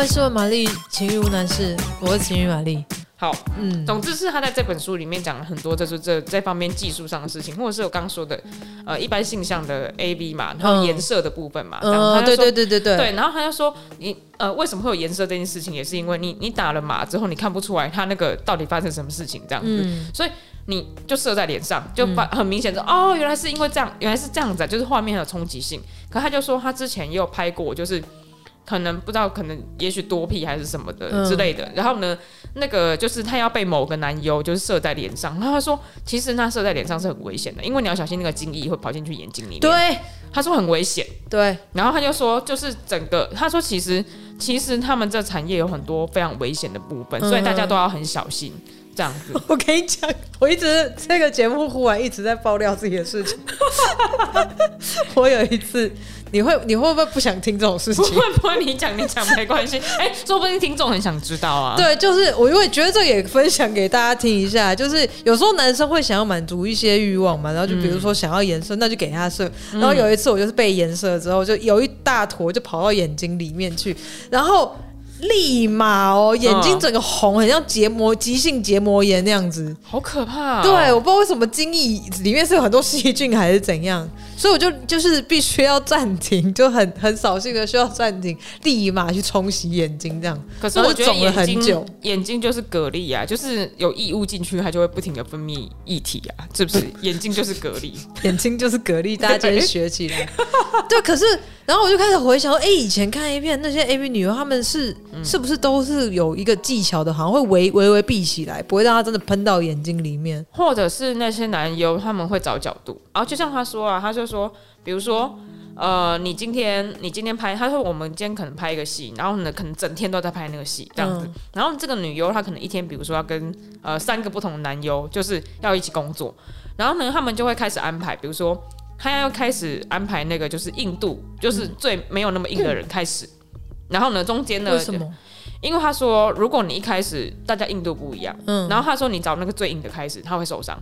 万事问玛丽，情欲无难事。我是情欲玛丽。好，嗯，总之是他在这本书里面讲了很多，就是这这方面技术上的事情，或者是我刚刚说的，呃，一般性向的 A B 嘛，然后颜色的部分嘛，嗯，嗯，对对对对对，对，然后他就说，你呃，为什么会有颜色这件事情，也是因为你你打了码之后，你看不出来他那个到底发生什么事情这样子，嗯，所以你就射在脸上，就发很明显的，哦，原来是因为这样，原来是这样子，就是画面有冲击性。可他就说他之前也有拍过，就是。可能不知道，可能也许多屁还是什么的之类的。嗯、然后呢，那个就是他要被某个男优就是射在脸上，然后他说，其实那射在脸上是很危险的，因为你要小心那个精液会跑进去眼睛里面。对，他说很危险。对，然后他就说，就是整个他说其实其实他们这产业有很多非常危险的部分，嗯、所以大家都要很小心这样子。我跟你讲，我一直这个节目忽然一直在爆料自己的事情。我有一次。你会你会不会不想听这种事情？不会不会，你讲你讲没关系。哎、欸，说不定听众很想知道啊。对，就是我因为觉得这个也分享给大家听一下。就是有时候男生会想要满足一些欲望嘛，然后就比如说想要颜色，那就给他射。然后有一次我就是被颜色之后，就有一大坨就跑到眼睛里面去，然后。立马哦，眼睛整个红，很像结膜急性结膜炎那样子，好可怕哦。对，我不知道为什么精液里面是有很多细菌还是怎样，所以我就就是必须要暂停，就很很扫兴的需要暂停，立马去冲洗眼睛这样。可是我觉得眼睛很久，眼睛就是蛤蜊啊，就是有异物进去，它就会不停的分泌液体啊，是不是？眼睛就是蛤蜊，眼睛就是蛤蜊，大家今天学起来。对，可是。然后我就开始回想说，哎，以前看 A 片那些 AV 女优，她们是、嗯、是不是都是有一个技巧的，好像会微微微闭起来，不会让它真的喷到眼睛里面，或者是那些男优他们会找角度。然后就像他说啊，他就说，比如说，呃，你今天你今天拍，他说我们今天可能拍一个戏，然后呢可能整天都在拍那个戏这样子。嗯、然后这个女优她可能一天，比如说要跟呃三个不同的男优，就是要一起工作，然后呢他们就会开始安排，比如说。他要开始安排那个，就是硬度，就是最没有那么硬的人开始。嗯、然后呢，中间呢？为什么？因为他说，如果你一开始大家硬度不一样，嗯，然后他说你找那个最硬的开始，他会受伤。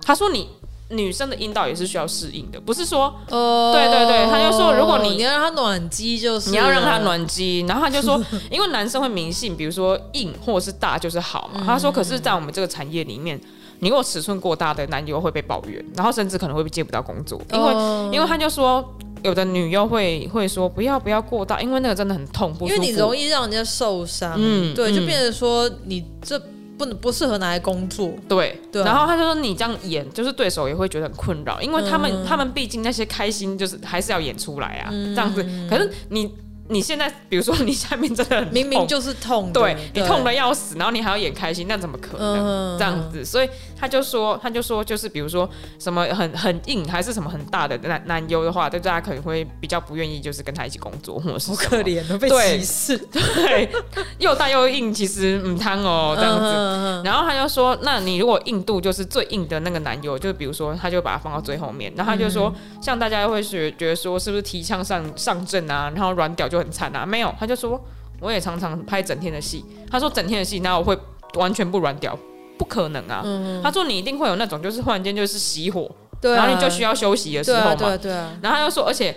他说你女生的阴道也是需要适应的，不是说，哦，对对对，他就说如果你你要让他暖机，就是你要让他暖机。然后他就说，因为男生会迷信，比如说硬或者是大就是好嘛。嗯、他说，可是，在我们这个产业里面。你如果尺寸过大的男优会被抱怨，然后甚至可能会接不到工作，因为、oh. 因为他就说有的女优会会说不要不要过大，因为那个真的很痛，不，因为你容易让人家受伤，嗯，对，就变成说你这不能不适合拿来工作，对对。然后他就说你这样演，就是对手也会觉得很困扰，因为他们、嗯、他们毕竟那些开心就是还是要演出来啊，嗯、这样子，可是你。你现在比如说你下面真的很痛，明明就是痛，对，你痛的要死，然后你还要演开心，那怎么可能这样子？所以他就说，他就说，就是比如说什么很很硬，还是什么很大的男男优的话，对大家可能会比较不愿意，就是跟他一起工作，或者是好可怜，被歧视，对，又大又硬，其实唔汤哦这样子。然后他就说，那你如果硬度就是最硬的那个男优，就比如说他就把它放到最后面，然后他就说，像大家会觉觉得说是不是提枪上上阵啊，然后软屌就。很惨啊，没有，他就说我也常常拍整天的戏。他说整天的戏，那我会完全不软屌，不可能啊。嗯、他说你一定会有那种，就是忽然间就是熄火，对啊、然后你就需要休息的时候嘛。对啊，对啊，对啊。然后他又说，而且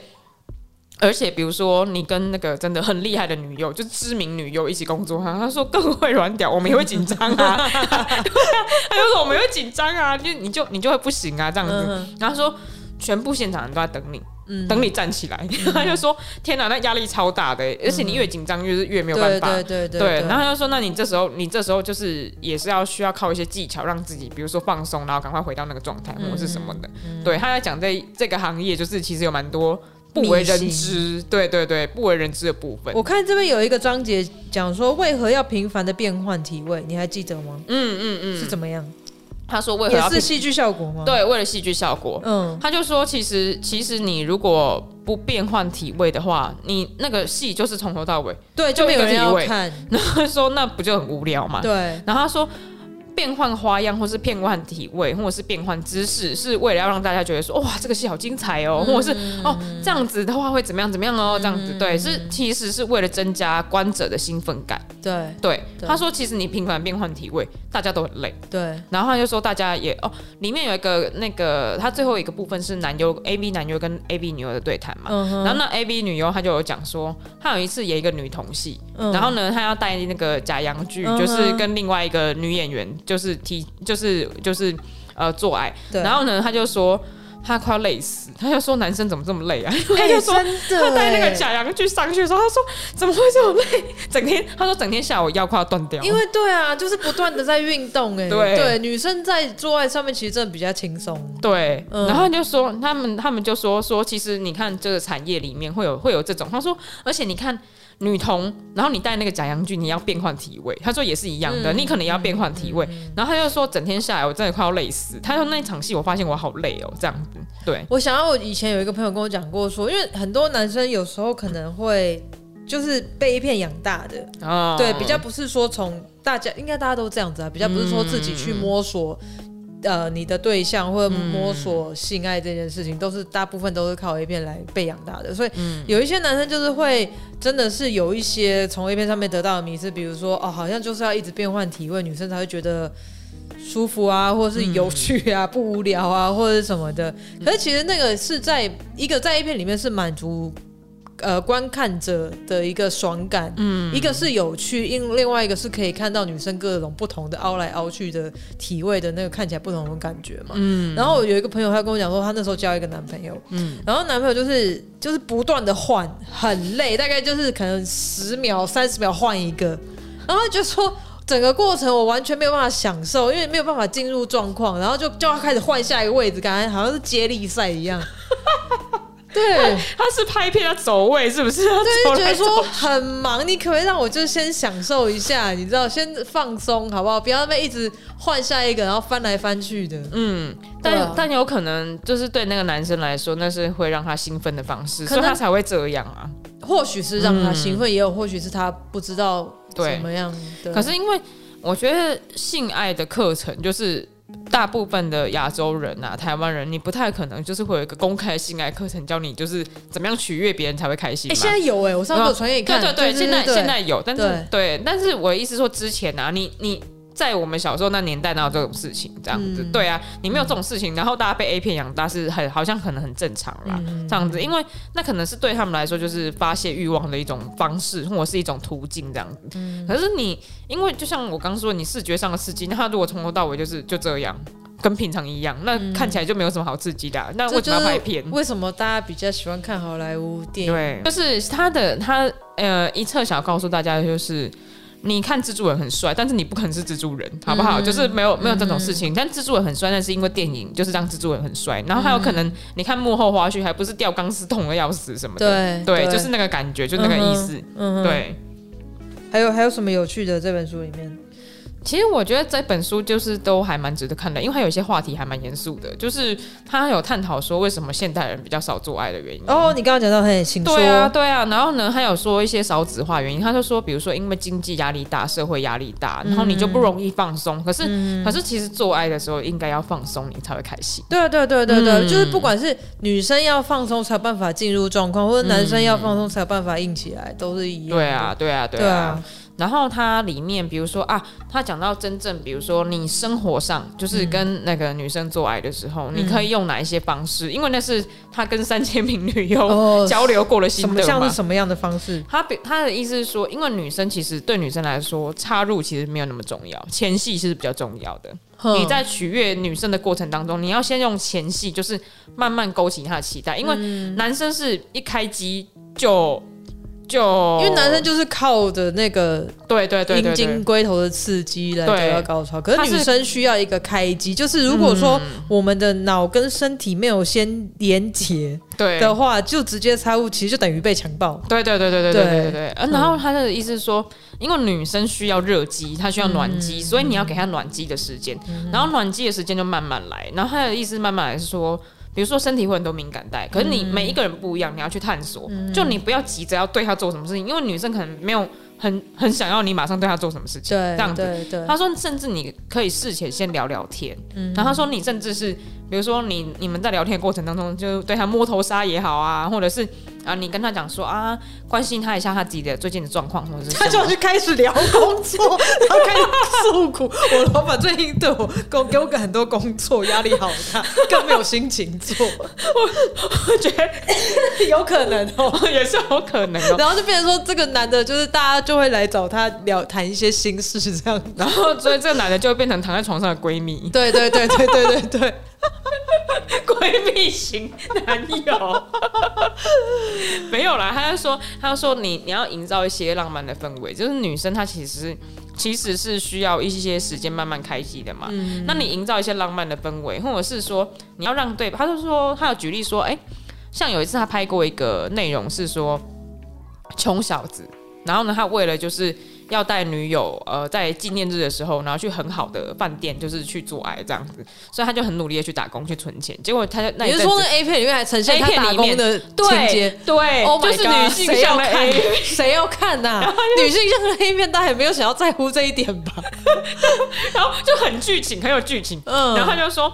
而且，比如说你跟那个真的很厉害的女优，就知名女优一起工作，他说更会软屌，我们也会紧张啊。他就说我们也会紧张啊，就你就你就会不行啊这样子。嗯、然后他说全部现场人都在等你。嗯、等你站起来，嗯、他就说：“天哪，那压力超大的，而且你越紧张，越是越没有办法。”对对对。然后他就说：“那你这时候，你这时候就是也是要需要靠一些技巧，让自己，比如说放松，然后赶快回到那个状态，或者是什么的。嗯”对，他在讲这这个行业，就是其实有蛮多不为人知，对对对，不为人知的部分。我看这边有一个章节讲说，为何要频繁的变换体位？你还记得吗？嗯，嗯嗯是怎么样？他说：“为何要也是戏剧效果吗？对，为了戏剧效果。嗯，他就说，其实其实你如果不变换体位的话，你那个戏就是从头到尾对，就没有人要看。然后他说那不就很无聊吗？对。然后他说，变换花样，或是变换体位，或者是变换姿势，是为了要让大家觉得说，哇，这个戏好精彩哦，或者是哦这样子的话会怎么样怎么样哦，这样子。对，是其实是为了增加观者的兴奋感。”对。对，他说其实你频繁变换体位，大家都很累。对，然后他就说大家也哦，里面有一个那个他最后一个部分是男优 A B 男优跟 A B 女优的对谈嘛。然后那 A B 女优她就有讲说，她有一次演一个女同戏，然后呢她要带那个假洋剧，就是跟另外一个女演员就是提就是就是呃做爱，然后呢他就说。他快要累死，他就说男生怎么这么累啊？他就说他带那个假阳具上去的时候，他说怎么会这么累？整天他说整天下午腰快要断掉。因为对啊，就是不断的在运动哎。对对，女生在做爱上面其实真的比较轻松。对，然后他就说他们他们就说说其实你看这个产业里面会有会有这种，他说而且你看。女童，然后你戴那个假阳具，你要变换体位。他说也是一样的，嗯、你可能也要变换体位。嗯嗯、然后他就说，整天下来我真的快要累死。他说那一场戏，我发现我好累哦，这样子。对，我想要我以前有一个朋友跟我讲过说，因为很多男生有时候可能会就是被一片养大的，哦、对，比较不是说从大家应该大家都这样子啊，比较不是说自己去摸索。呃，你的对象或者摸索性爱这件事情，嗯、都是大部分都是靠 A 片来被养大的，所以有一些男生就是会真的是有一些从 A 片上面得到的迷思，比如说哦，好像就是要一直变换体位，女生才会觉得舒服啊，或者是有趣啊，嗯、不无聊啊，或者是什么的。可是其实那个是在一个在 A 片里面是满足。呃，观看者的一个爽感，嗯，一个是有趣，因另外一个是可以看到女生各种不同的凹来凹去的体位的那个看起来不同的感觉嘛，嗯。然后我有一个朋友，他跟我讲说，他那时候交一个男朋友，嗯，然后男朋友就是就是不断的换，很累，大概就是可能十秒、三十秒换一个，然后就说整个过程我完全没有办法享受，因为没有办法进入状况，然后就就要开始换下一个位置，感觉好像是接力赛一样。对，他是拍片要走位，是不是？对，觉得说很忙，你可不可以让我就先享受一下？你知道，先放松好不好？不要那么一直换下一个，然后翻来翻去的。嗯，但、啊、但有可能就是对那个男生来说，那是会让他兴奋的方式，所以他才会这样啊。或许是让他兴奋，嗯、也有或许是他不知道怎么样。对，可是因为我觉得性爱的课程就是。大部分的亚洲人啊，台湾人，你不太可能就是会有一个公开的性爱课程，教你就是怎么样取悦别人才会开心。哎、欸，现在有哎、欸，我上次有传给你看。对对对，现在现在有，但是对，对，但是我的意思说之前啊，你你。在我们小时候那年代，哪有这种事情？这样子，嗯、对啊，你没有这种事情，然后大家被 A 片养大是很好像可能很正常啦，嗯、这样子，因为那可能是对他们来说就是发泄欲望的一种方式，或者是一种途径这样子。嗯、可是你，因为就像我刚说，你视觉上的刺激，那他如果从头到尾就是就这样，跟平常一样，那看起来就没有什么好刺激的、啊。嗯、那为什么要拍片？为什么大家比较喜欢看好莱坞电影？对，就是他的他呃一侧想要告诉大家的就是。你看蜘蛛人很帅，但是你不可能是蜘蛛人，好不好？嗯、就是没有没有这种事情。嗯、但蜘蛛人很帅，那是因为电影就是让蜘蛛人很帅。然后还有可能，你看幕后花絮，还不是掉钢丝痛的要死什么的。对对，对就是那个感觉，就那个意思。嗯，对。还有还有什么有趣的这本书里面？其实我觉得这本书就是都还蛮值得看的，因为它有一些话题还蛮严肃的，就是他有探讨说为什么现代人比较少做爱的原因。哦，你刚刚讲到很清楚。对啊，对啊。然后呢，他有说一些少子化原因，他就说，比如说因为经济压力大、社会压力大，然后你就不容易放松。嗯、可是，嗯、可是其实做爱的时候应该要放松，你才会开心。对对对对对，嗯、就是不管是女生要放松才有办法进入状况，或者男生要放松才有办法硬起来，都是一样。对啊，对啊，对啊。对啊然后它里面，比如说啊，他讲到真正，比如说你生活上就是跟那个女生做爱的时候，嗯、你可以用哪一些方式？因为那是他跟三千名女优 交流过的心得嘛。像是什么样的方式？他比他的意思是说，因为女生其实对女生来说，插入其实没有那么重要，前戏是比较重要的。你在取悦女生的过程当中，你要先用前戏，就是慢慢勾起她的期待，因为男生是一开机就。就因为男生就是靠着那个对对对阴茎龟头的刺激来得到高潮，可是女生需要一个开机，就是如果说我们的脑跟身体没有先连接对的话，就直接插入，其实就等于被强暴。对对对对对对对对。然后他的意思是说，因为女生需要热机，她需要暖机，所以你要给她暖机的时间，然后暖机的时间就慢慢来。然后他的意思慢慢来是说。比如说身体会很多敏感带，可是你每一个人不一样，你要去探索。嗯、就你不要急着要对他做什么事情，因为女生可能没有很很想要你马上对他做什么事情。对，这样子。他说，甚至你可以事前先聊聊天。嗯、然后他说，你甚至是比如说你你们在聊天的过程当中，就对他摸头杀也好啊，或者是啊你跟他讲说啊，关心他一下他自己的最近的状况，或者是他就去开始聊工作，然后开始诉苦。我老板最近对我给给我个很多工作，压力好大，更没有心情做。我我觉得 有可能哦，也是有可能哦。然后就变成说，这个男的就是大家就会来找他聊谈一些心事这样，然后所以这个男的就会变成躺在床上的闺蜜。对对对对对对对。闺蜜型男友 没有啦，他就说，他就说你你要营造一些浪漫的氛围，就是女生她其实其实是需要一些时间慢慢开机的嘛。嗯、那你营造一些浪漫的氛围，或者是说你要让对，他就说他有举例说，哎、欸，像有一次他拍过一个内容是说穷小子，然后呢，他为了就是。要带女友，呃，在纪念日的时候，然后去很好的饭店，就是去做爱这样子，所以他就很努力的去打工去存钱。结果他就，那你是说那 A 片里面还呈现他打工的情节？对，oh、就是女性向的 A 片，谁要看呐、啊？女性向的 A 片，大家也没有想要在乎这一点吧？然后就很剧情，很有剧情。嗯，然后他就说，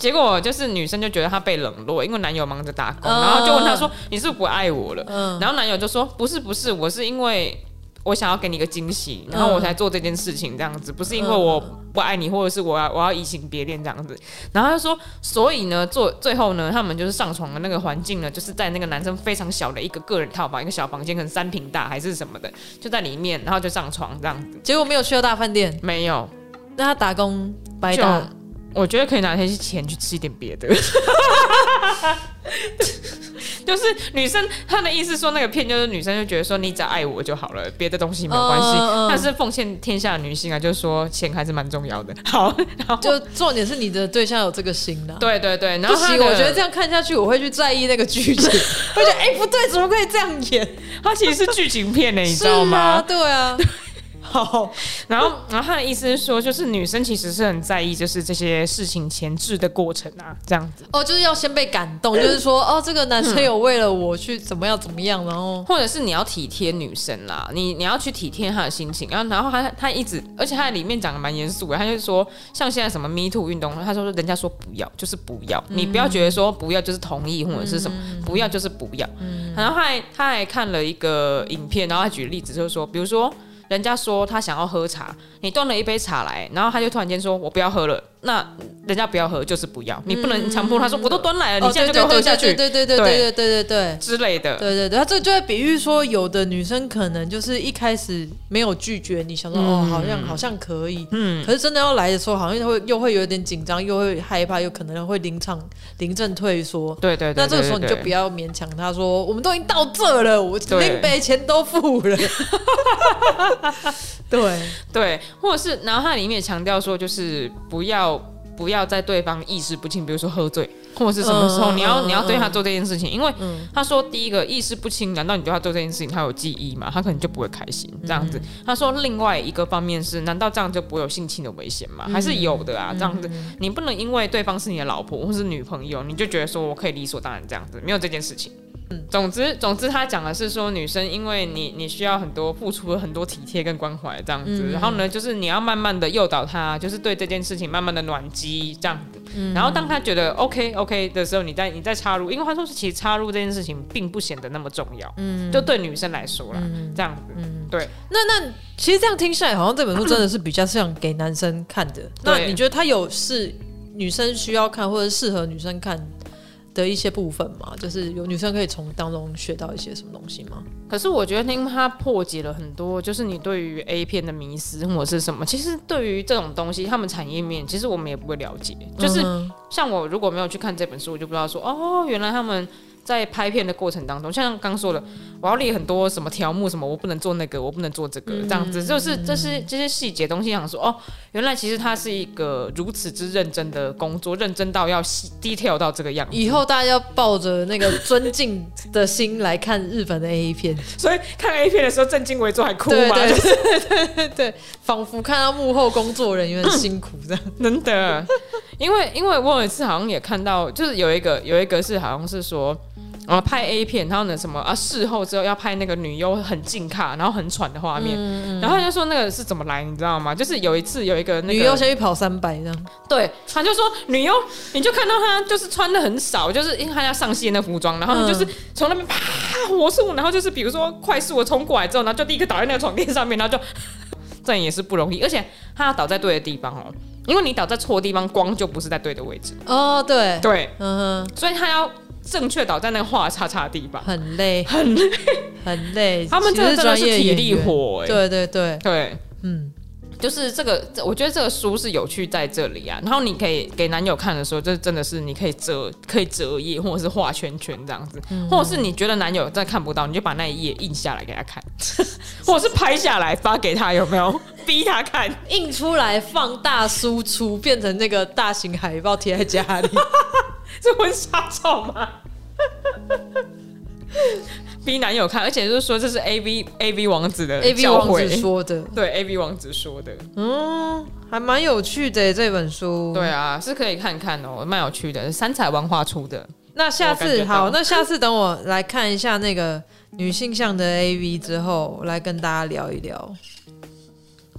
结果就是女生就觉得她被冷落，因为男友忙着打工，嗯、然后就问她说：“你是不是不爱我了？”嗯，然后男友就说：“不是，不是，我是因为。”我想要给你一个惊喜，然后我才做这件事情，这样子不是因为我不爱你，或者是我要我要移情别恋这样子。然后他说，所以呢，做最后呢，他们就是上床的那个环境呢，就是在那个男生非常小的一个个人套房，一个小房间，可能三平大还是什么的，就在里面，然后就上床这样子。结果没有去到大饭店，没有。那他打工白打，我觉得可以拿那些钱去吃一点别的。就是女生，她的意思说那个片就是女生就觉得说你只要爱我就好了，别的东西没有关系。Uh, uh, 但是奉献天下的女性啊，就是说钱还是蛮重要的。好，然后就重点是你的对象有这个心的。对对对，然后我觉得这样看下去，我会去在意那个剧情。我觉得哎、欸，不对，怎么可以这样演？它其实是剧情片呢，你知道吗？啊对啊。好，然后，然后他的意思是说，就是女生其实是很在意，就是这些事情前置的过程啊，这样子。哦，就是要先被感动，就是说，哦，这个男生有为了我去怎么样怎么样，然后，或者是你要体贴女生啦，你你要去体贴她的心情，然后，然后他他一直，而且他在里面讲的蛮严肃的，他就说，像现在什么 Me Too 运动，他说人家说不要就是不要，你不要觉得说不要就是同意或者是什么，不要就是不要。然后他还他还看了一个影片，然后他举例子就是说，比如说。人家说他想要喝茶，你端了一杯茶来，然后他就突然间说：“我不要喝了。”那人家不要喝就是不要，你不能强迫他说：“我都端来了，你现在就喝下去。”对对对对对对对对之类的。对对对，他这就会比喻说，有的女生可能就是一开始没有拒绝你，想说哦，好像好像可以，嗯，可是真的要来的时候，好像会又会有点紧张，又会害怕，有可能会临场临阵退缩。对对。那这个时候你就不要勉强他说：“我们都已经到这了，我拎杯钱都付了。”对。对对，或者是，然后他里面也强调说，就是不要不要在对方意识不清，比如说喝醉或者是什么时候，你要你要对他做这件事情，因为他说第一个意识不清，难道你对他做这件事情，他有记忆吗？他可能就不会开心这样子。他说另外一个方面是，难道这样就不会有性侵的危险吗？还是有的啊，这样子，你不能因为对方是你的老婆或是女朋友，你就觉得说我可以理所当然这样子，没有这件事情。总之，总之，他讲的是说，女生因为你，你需要很多付出了很多体贴跟关怀这样子，嗯、然后呢，就是你要慢慢的诱导他，就是对这件事情慢慢的暖机这样子，嗯、然后当他觉得 OK OK 的时候，你再你再插入，因为他说是其实插入这件事情并不显得那么重要，嗯，就对女生来说啦，嗯、这样子，嗯，对。那那其实这样听下来，好像这本书真的是比较像给男生看的。嗯、那你觉得他有是女生需要看，或者适合女生看的一些部分嘛，就是有女生可以从当中学到一些什么东西吗？可是我觉得，因为它破解了很多，就是你对于 A 片的迷思或者是什么。其实对于这种东西，他们产业面其实我们也不会了解。就是像我如果没有去看这本书，我就不知道说哦，原来他们。在拍片的过程当中，像刚说的，我要列很多什么条目，什么我不能做那个，我不能做这个，这样子，就是这是这些细节东西，想说哦，原来其实它是一个如此之认真的工作，认真到要细 detail 到这个样子。以后大家要抱着那个尊敬的心来看日本的 A 片，所以看 A 片的时候正襟危坐还哭吗？对对对对对，仿佛看到幕后工作人员辛苦这样，真的。因为因为我有一次好像也看到，就是有一个有一个是好像是说。然后拍 A 片，然后呢什么啊？事后之后要拍那个女优很近卡，然后很喘的画面。然后他就说那个是怎么来，你知道吗？就是有一次有一个、那个、女优先去跑三百这样。对，他就说女优，你就看到她就是穿的很少，就是因为她要上戏的那服装，然后就是从那边啪火速，然后就是比如说快速的冲过来之后，然后就立刻倒在那个床垫上面，然后就 这也是不容易，而且她要倒在对的地方哦，因为你倒在错的地方，光就不是在对的位置。哦，对对，嗯哼，所以他要。正确倒在那个画叉叉的地方，很累，很累，很累。他们真的是体力活，欸，对对对。对，嗯，就是这个，我觉得这个书是有趣在这里啊。然后你可以给男友看的时候，就真的是你可以折，可以折页，或者是画圈圈这样子，嗯、或者是你觉得男友真的看不到，你就把那一页印下来给他看，或者是拍下来发给他，有没有？逼他看，印出来放大输出，变成那个大型海报贴在家里。是婚纱照吗？逼男友看，而且就是说这是 A V A V 王子的 A V 王子说的，对 A V 王子说的，嗯，还蛮有趣的这本书。对啊，是可以看看哦，蛮有趣的，三彩文化出的。那下次好，那下次等我来看一下那个女性向的 A V 之后，我来跟大家聊一聊。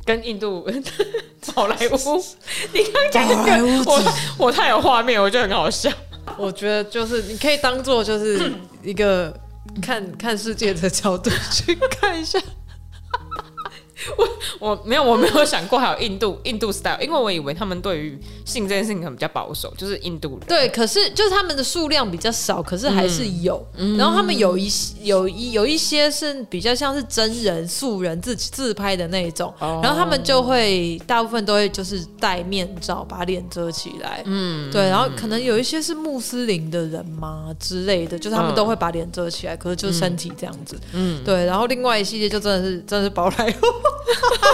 跟印度 好莱坞，你刚刚讲的，我我太有画面，我觉得很好笑。我觉得就是你可以当做就是一个看看世界的角度去看一下。我我没有我没有想过还有印度印度 style，因为我以为他们对于性这件事情可能比较保守，就是印度人。对，可是就是他们的数量比较少，可是还是有。嗯、然后他们有一些有一有一些是比较像是真人素人自己自拍的那一种，哦、然后他们就会大部分都会就是戴面罩把脸遮起来。嗯，对，然后可能有一些是穆斯林的人嘛之类的，就是他们都会把脸遮起来，可是就是身体这样子。嗯，对，然后另外一系列就真的是真的是宝莱坞。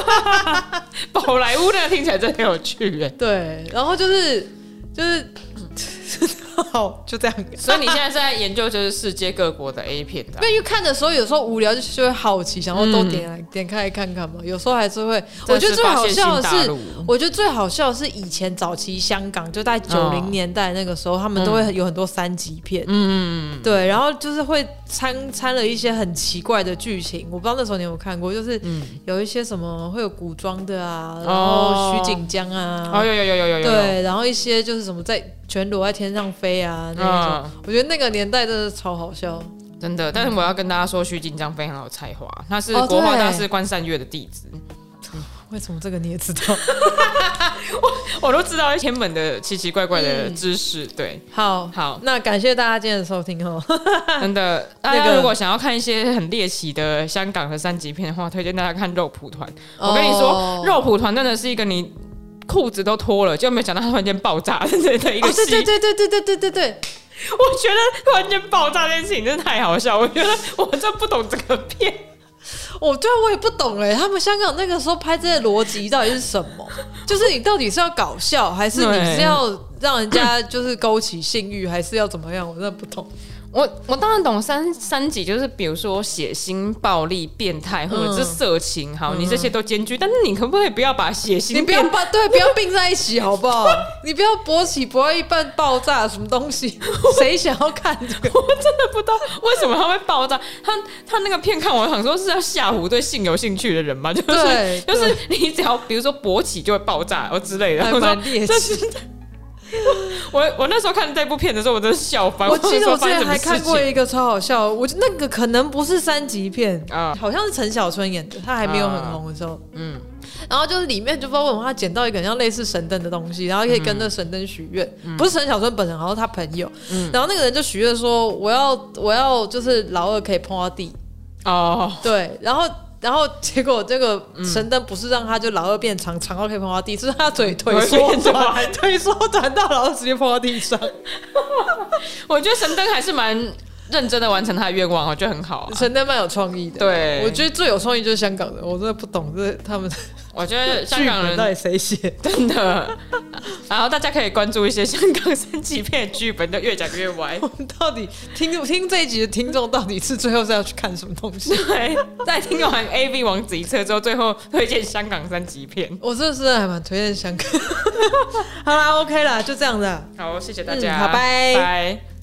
宝莱坞那个听起来真的很有趣哎，对，然后就是就是。好，就这样。所以你现在是在研究就是世界各国的 A 片的，因为看的时候有时候无聊就就会好奇，想要都点来点开来看看嘛。有时候还是会，我觉得最好笑的是，我觉得最好笑的是以前早期香港就在九零年代那个时候，他们都会有很多三级片，嗯嗯对，然后就是会掺掺了一些很奇怪的剧情，我不知道那时候你有没有看过，就是有一些什么会有古装的啊，然后徐锦江啊，哦有有有有有有，对，然后一些就是什么在。全裸在天上飞啊！那种，嗯、我觉得那个年代真的超好笑，真的。但是我要跟大家说，徐锦江非常有才华，他是国画大师关善月的弟子。为什么这个你也知道？我我都知道一千本的奇奇怪怪的知识。嗯、对，好好，那感谢大家今天的收听哦。真的，大家如果想要看一些很猎奇的香港的三级片的话，推荐大家看肉蒲团。哦、我跟你说，肉蒲团真的是一个你。裤子都脱了，就没想到他突然间爆炸的一个戏。对对对对对对对对对，我觉得突然间爆炸这件事情真的太好笑。我觉得我真不懂这个片，我对我也不懂哎。他们香港那个时候拍这些逻辑到底是什么？就是你到底是要搞笑，还是你是要让人家就是勾起性欲，还是要怎么样？我真的不懂。我我当然懂三三级，就是比如说血腥、暴力、变态，或者是色情，好，你这些都兼具。但是你可不可以不要把血腥，你不要把对，不要并在一起，好不好？你不要勃起勃到一半爆炸，什么东西？谁想要看这个？我真的不知道为什么他会爆炸。他他那个片看我想说是要吓唬对性有兴趣的人嘛？就是就是你只要比如说勃起就会爆炸或之类的，我说 我我那时候看这部片的时候，我真的笑翻。我记得我之前还看过一个超好笑，我那个可能不是三级片啊，好像是陈小春演的，他还没有很红的时候。嗯，然后就是里面就不知道为什么他捡到一个像类似神灯的东西，然后可以跟着神灯许愿，不是陈小春本人，好像他朋友。嗯，然后那个人就许愿说，我要我要就是老二可以碰到地。哦，对，然后。然后结果这个神灯不是让他就老二变长，长到可以碰到地，是他腿腿缩短，腿缩短到老二直接碰到地上。我觉得神灯还是蛮认真的完成他的愿望，我觉得很好。神灯蛮有创意的，对，我觉得最有创意就是香港的，我真的不懂这他们。我觉得香港人到底谁写？真的。然后大家可以关注一些香港三级片剧本，就越讲越歪。我们到底听听这一集的听众到底是最后是要去看什么东西？对，在听完 A V 王子一册之后，最后推荐香港三级片。我这是还蛮推荐香港。好啦，OK 啦，就这样子。好，谢谢大家，嗯、好，拜拜。